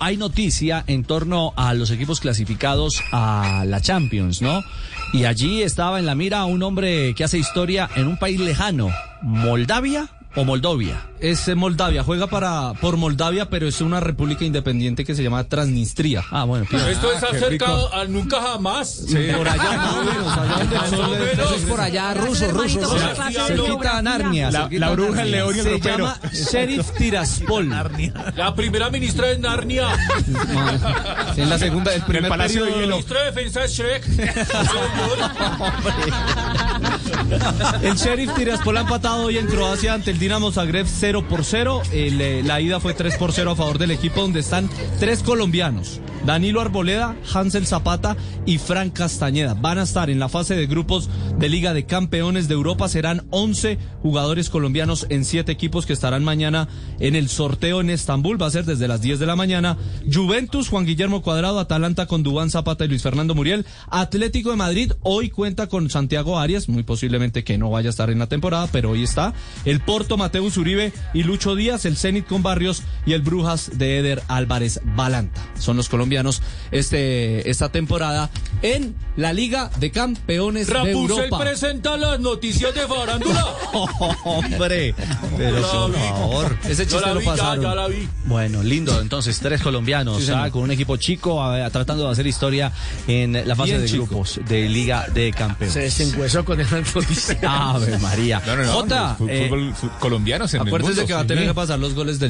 hay noticia en torno a los equipos clasificados a la Champions, ¿no? Y allí estaba en la mira un hombre que hace historia en un país lejano, Moldavia o Moldovia. Es eh, Moldavia, juega para por Moldavia, pero es una república independiente que se llama Transnistria. Ah, bueno. Esto es acercado a nunca jamás. Por allá más o menos, allá donde el Pero- Es por allá, ruso, ruso. Más Se clase de cerquita a geografía. Narnia. La- la bruja, el león y el Se ropero. llama Sheriff Tiraspol. La primera ministra de Narnia. En la segunda, el primer Palacio de periodo- Hielo. Ministra de Defensa es Shrek. El Sheriff Tiraspol ha empatado hoy en Croacia ante el Dinamo Zagreb 0 por 0. El, eh, la ida fue 3 por 0 a favor del equipo donde están tres colombianos. Danilo Arboleda, Hansel Zapata y Fran Castañeda. Van a estar en la fase de grupos de Liga de Campeones de Europa. Serán 11 jugadores colombianos en 7 equipos que estarán mañana en el sorteo en Estambul. Va a ser desde las 10 de la mañana. Juventus, Juan Guillermo Cuadrado, Atalanta con Dubán Zapata y Luis Fernando Muriel. Atlético de Madrid hoy cuenta con Santiago Arias, muy posiblemente que no vaya a estar en la temporada, pero hoy está. El Porto, Mateus Uribe y Lucho Díaz, el Zenit con Barrios y el Brujas de Eder Álvarez Balanta. Son los colombianos este, esta temporada en la Liga de Campeones de Rapunzel Europa. presenta las noticias de farándula. Hombre, pero por favor. Ese chiste la lo vi, ya, pasaron. ya la vi. Bueno, lindo. Entonces, tres colombianos Sí. ¿ah? con un equipo chico a- tratando de hacer historia en la fase Bien de chico. grupos de Liga de Campeones. Se desencuesó con esa noticia. Ave María. No, no, no. Jota, eh, fútbol colombianos en el Acuérdense mundo, que va a sí. tener que pasar los goles del